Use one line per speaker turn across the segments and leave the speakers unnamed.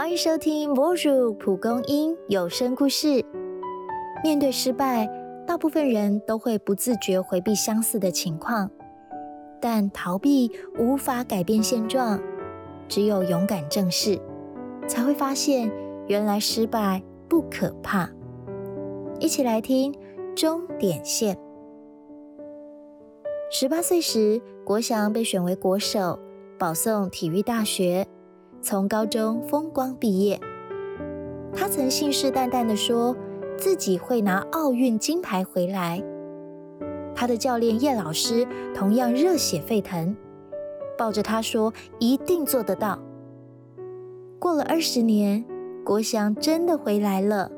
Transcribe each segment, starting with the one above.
欢迎收听《博主蒲公英有声故事》。面对失败，大部分人都会不自觉回避相似的情况，但逃避无法改变现状，只有勇敢正视，才会发现原来失败不可怕。一起来听终点线。十八岁时，国祥被选为国手，保送体育大学。从高中风光毕业，他曾信誓旦旦地说自己会拿奥运金牌回来。他的教练叶老师同样热血沸腾，抱着他说一定做得到。过了二十年，国祥真的回来了，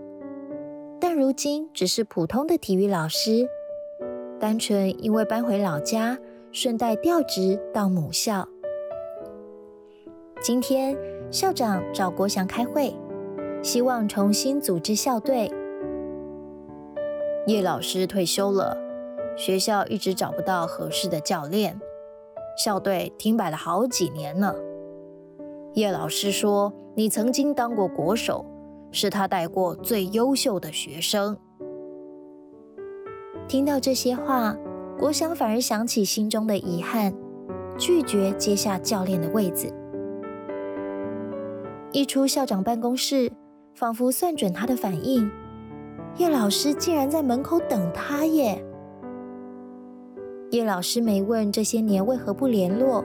但如今只是普通的体育老师，单纯因为搬回老家，顺带调职到母校。今天校长找国祥开会，希望重新组织校队。
叶老师退休了，学校一直找不到合适的教练，校队停摆了好几年了。叶老师说：“你曾经当过国手，是他带过最优秀的学生。”
听到这些话，国祥反而想起心中的遗憾，拒绝接下教练的位子。一出校长办公室，仿佛算准他的反应，叶老师竟然在门口等他耶。叶老师没问这些年为何不联络，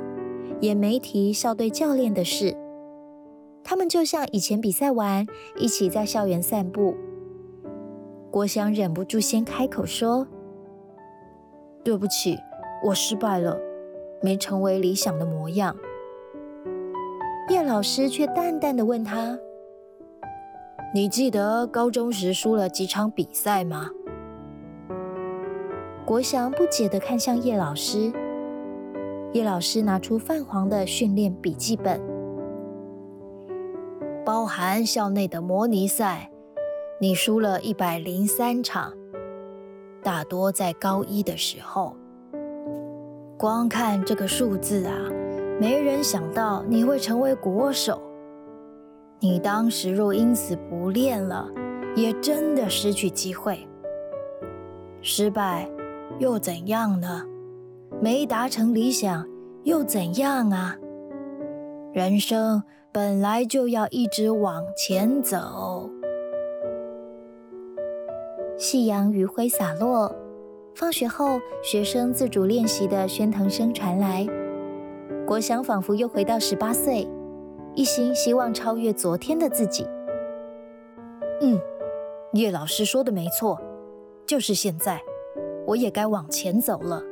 也没提校队教练的事。他们就像以前比赛完，一起在校园散步。郭襄忍不住先开口说：“
对不起，我失败了，没成为理想的模样。”
叶老师却淡淡的问他：“
你记得高中时输了几场比赛吗？”
国祥不解的看向叶老师，叶老师拿出泛黄的训练笔记本，
包含校内的模拟赛，你输了一百零三场，大多在高一的时候。光看这个数字啊！没人想到你会成为国手，你当时若因此不练了，也真的失去机会。失败又怎样呢？没达成理想又怎样啊？人生本来就要一直往前走。
夕阳余晖洒落，放学后学生自主练习的喧腾声传来。国祥仿佛又回到十八岁，一心希望超越昨天的自己。
嗯，叶老师说的没错，就是现在，我也该往前走了。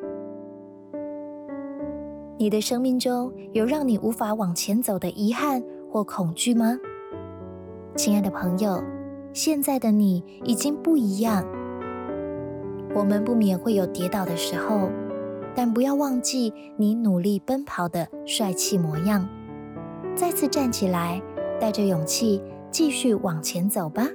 你的生命中有让你无法往前走的遗憾或恐惧吗？亲爱的朋友，现在的你已经不一样。我们不免会有跌倒的时候。但不要忘记你努力奔跑的帅气模样，再次站起来，带着勇气继续往前走吧。